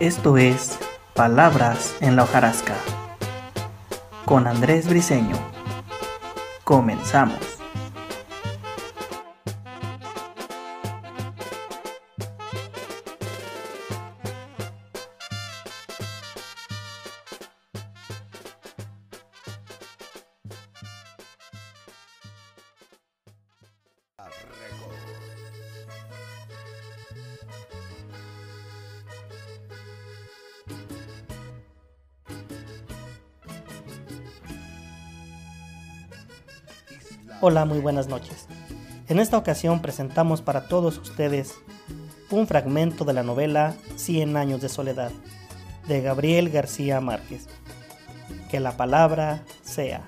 Esto es Palabras en la hojarasca con Andrés Briseño. Comenzamos. Hola, muy buenas noches. En esta ocasión presentamos para todos ustedes un fragmento de la novela Cien años de soledad de Gabriel García Márquez. Que la palabra sea.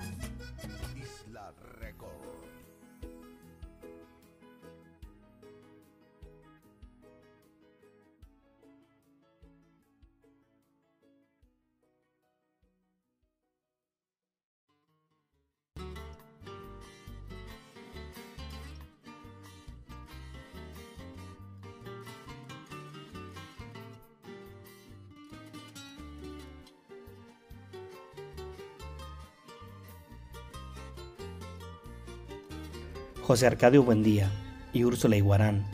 José Arcadio Buendía y Úrsula Iguarán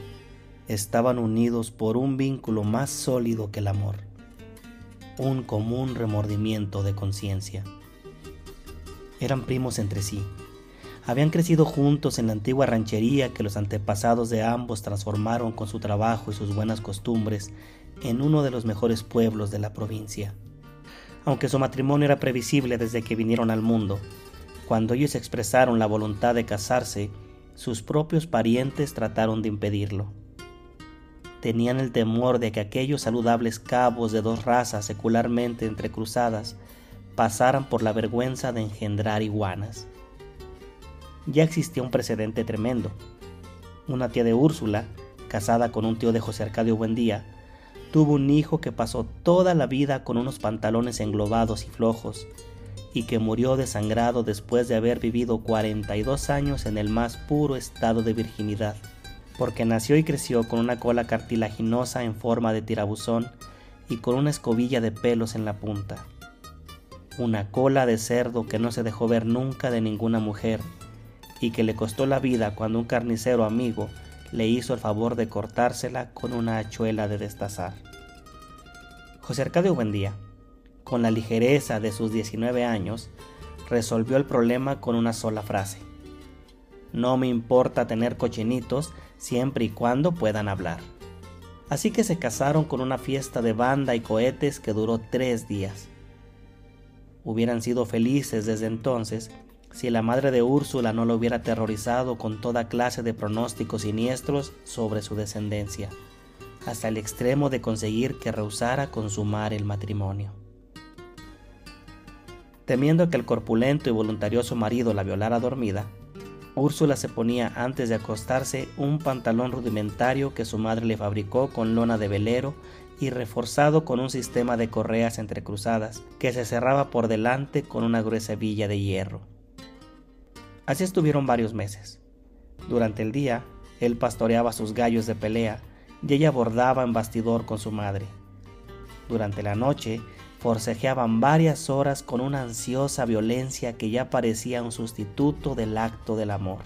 estaban unidos por un vínculo más sólido que el amor, un común remordimiento de conciencia. Eran primos entre sí, habían crecido juntos en la antigua ranchería que los antepasados de ambos transformaron con su trabajo y sus buenas costumbres en uno de los mejores pueblos de la provincia. Aunque su matrimonio era previsible desde que vinieron al mundo, cuando ellos expresaron la voluntad de casarse, sus propios parientes trataron de impedirlo. Tenían el temor de que aquellos saludables cabos de dos razas secularmente entrecruzadas pasaran por la vergüenza de engendrar iguanas. Ya existía un precedente tremendo. Una tía de Úrsula, casada con un tío de José Arcadio Buendía, tuvo un hijo que pasó toda la vida con unos pantalones englobados y flojos, y que murió desangrado después de haber vivido 42 años en el más puro estado de virginidad, porque nació y creció con una cola cartilaginosa en forma de tirabuzón y con una escobilla de pelos en la punta. Una cola de cerdo que no se dejó ver nunca de ninguna mujer y que le costó la vida cuando un carnicero amigo le hizo el favor de cortársela con una hachuela de destazar. José Arcadio Buendía con la ligereza de sus 19 años, resolvió el problema con una sola frase. No me importa tener cochinitos siempre y cuando puedan hablar. Así que se casaron con una fiesta de banda y cohetes que duró tres días. Hubieran sido felices desde entonces si la madre de Úrsula no lo hubiera aterrorizado con toda clase de pronósticos siniestros sobre su descendencia, hasta el extremo de conseguir que rehusara consumar el matrimonio. Temiendo que el corpulento y voluntarioso marido la violara dormida, Úrsula se ponía antes de acostarse un pantalón rudimentario que su madre le fabricó con lona de velero y reforzado con un sistema de correas entrecruzadas que se cerraba por delante con una gruesa villa de hierro. Así estuvieron varios meses. Durante el día, él pastoreaba sus gallos de pelea y ella bordaba en bastidor con su madre. Durante la noche, forcejeaban varias horas con una ansiosa violencia que ya parecía un sustituto del acto del amor,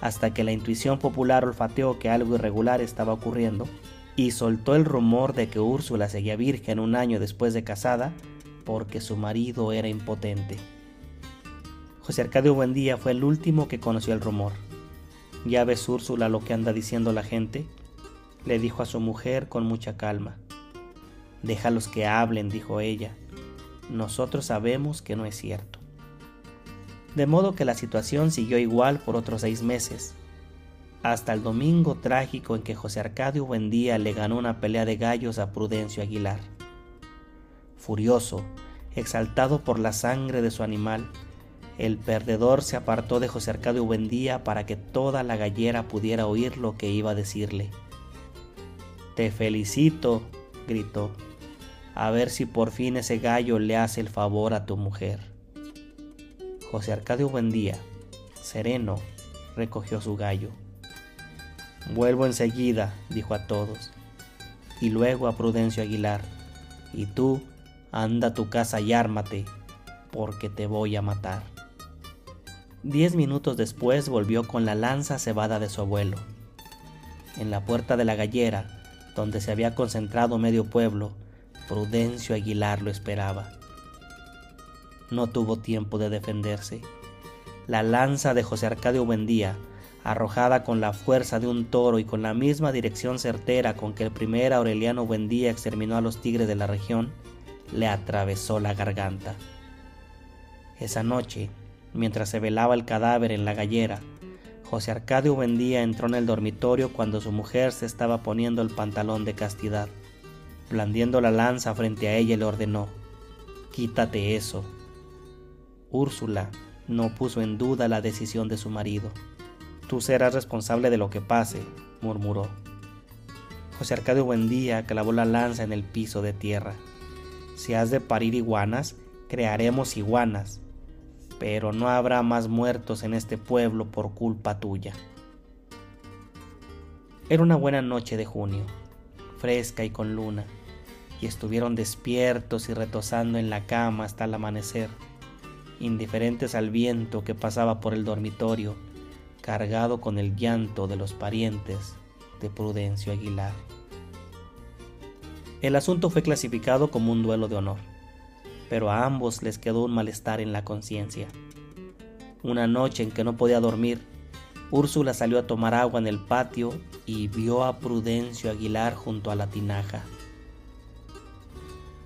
hasta que la intuición popular olfateó que algo irregular estaba ocurriendo y soltó el rumor de que Úrsula seguía virgen un año después de casada porque su marido era impotente. José Arcadio Buendía fue el último que conoció el rumor. ¿Ya ves Úrsula lo que anda diciendo la gente? le dijo a su mujer con mucha calma. Déjalos que hablen, dijo ella. Nosotros sabemos que no es cierto. De modo que la situación siguió igual por otros seis meses, hasta el domingo trágico en que José Arcadio Buendía le ganó una pelea de gallos a Prudencio Aguilar. Furioso, exaltado por la sangre de su animal, el perdedor se apartó de José Arcadio Buendía para que toda la gallera pudiera oír lo que iba a decirle. Te felicito, gritó a ver si por fin ese gallo le hace el favor a tu mujer. José Arcadio Buendía, sereno, recogió su gallo. Vuelvo enseguida, dijo a todos, y luego a Prudencio Aguilar, y tú anda a tu casa y ármate, porque te voy a matar. Diez minutos después volvió con la lanza cebada de su abuelo. En la puerta de la gallera, donde se había concentrado medio pueblo, Prudencio Aguilar lo esperaba. No tuvo tiempo de defenderse. La lanza de José Arcadio Buendía, arrojada con la fuerza de un toro y con la misma dirección certera con que el primer Aureliano Buendía exterminó a los tigres de la región, le atravesó la garganta. Esa noche, mientras se velaba el cadáver en la gallera, José Arcadio Buendía entró en el dormitorio cuando su mujer se estaba poniendo el pantalón de castidad. Blandiendo la lanza frente a ella le ordenó, Quítate eso. Úrsula no puso en duda la decisión de su marido. Tú serás responsable de lo que pase, murmuró. José Arcadio Buendía clavó la lanza en el piso de tierra. Si has de parir iguanas, crearemos iguanas, pero no habrá más muertos en este pueblo por culpa tuya. Era una buena noche de junio, fresca y con luna, y estuvieron despiertos y retosando en la cama hasta el amanecer, indiferentes al viento que pasaba por el dormitorio, cargado con el llanto de los parientes de Prudencio Aguilar. El asunto fue clasificado como un duelo de honor, pero a ambos les quedó un malestar en la conciencia. Una noche en que no podía dormir, Úrsula salió a tomar agua en el patio y vio a Prudencio Aguilar junto a la tinaja.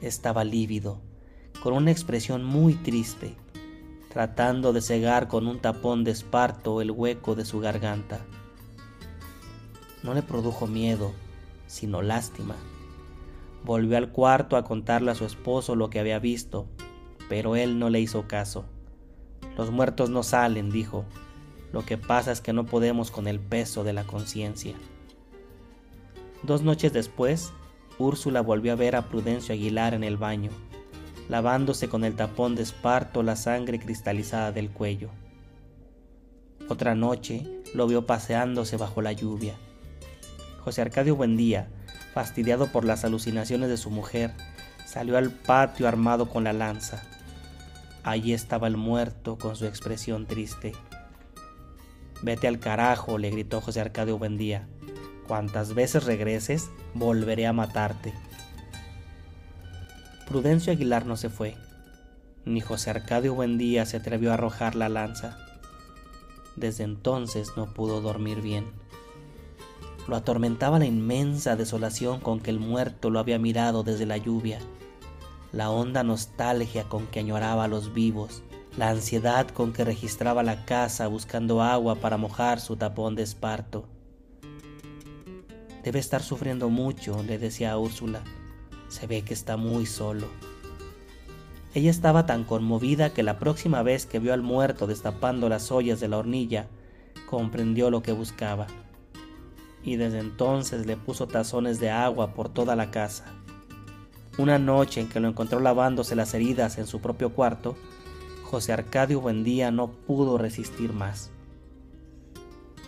Estaba lívido, con una expresión muy triste, tratando de cegar con un tapón de esparto el hueco de su garganta. No le produjo miedo, sino lástima. Volvió al cuarto a contarle a su esposo lo que había visto, pero él no le hizo caso. Los muertos no salen, dijo. Lo que pasa es que no podemos con el peso de la conciencia. Dos noches después, Úrsula volvió a ver a Prudencio Aguilar en el baño, lavándose con el tapón de esparto la sangre cristalizada del cuello. Otra noche lo vio paseándose bajo la lluvia. José Arcadio Buendía, fastidiado por las alucinaciones de su mujer, salió al patio armado con la lanza. Allí estaba el muerto con su expresión triste. Vete al carajo, le gritó José Arcadio Buendía. Cuantas veces regreses, volveré a matarte. Prudencio Aguilar no se fue, ni José Arcadio Buendía se atrevió a arrojar la lanza. Desde entonces no pudo dormir bien. Lo atormentaba la inmensa desolación con que el muerto lo había mirado desde la lluvia, la honda nostalgia con que añoraba a los vivos, la ansiedad con que registraba la casa buscando agua para mojar su tapón de esparto. Debe estar sufriendo mucho, le decía a Úrsula. Se ve que está muy solo. Ella estaba tan conmovida que la próxima vez que vio al muerto destapando las ollas de la hornilla, comprendió lo que buscaba y desde entonces le puso tazones de agua por toda la casa. Una noche en que lo encontró lavándose las heridas en su propio cuarto, José Arcadio Buendía no pudo resistir más.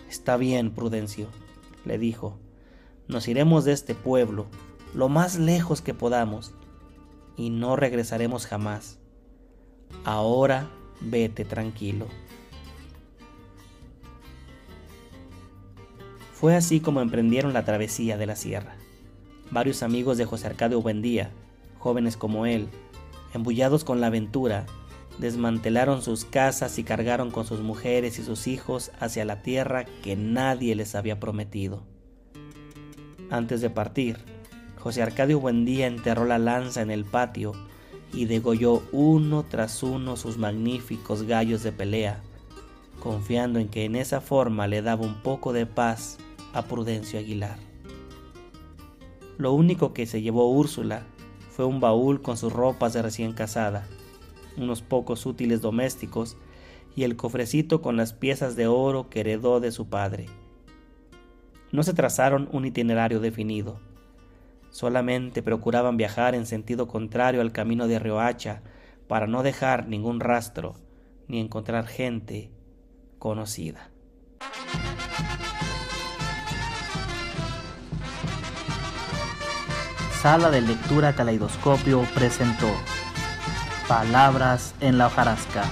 Está bien, Prudencio, le dijo, nos iremos de este pueblo, lo más lejos que podamos, y no regresaremos jamás. Ahora vete tranquilo. Fue así como emprendieron la travesía de la sierra. Varios amigos de José Arcadio Buendía, jóvenes como él, embullados con la aventura, desmantelaron sus casas y cargaron con sus mujeres y sus hijos hacia la tierra que nadie les había prometido. Antes de partir, José Arcadio Buendía enterró la lanza en el patio y degolló uno tras uno sus magníficos gallos de pelea, confiando en que en esa forma le daba un poco de paz a Prudencio Aguilar. Lo único que se llevó Úrsula fue un baúl con sus ropas de recién casada, unos pocos útiles domésticos y el cofrecito con las piezas de oro que heredó de su padre. No se trazaron un itinerario definido, solamente procuraban viajar en sentido contrario al camino de Riohacha para no dejar ningún rastro ni encontrar gente conocida. Sala de Lectura Caleidoscopio presentó Palabras en la hojarasca.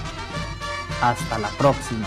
Hasta la próxima.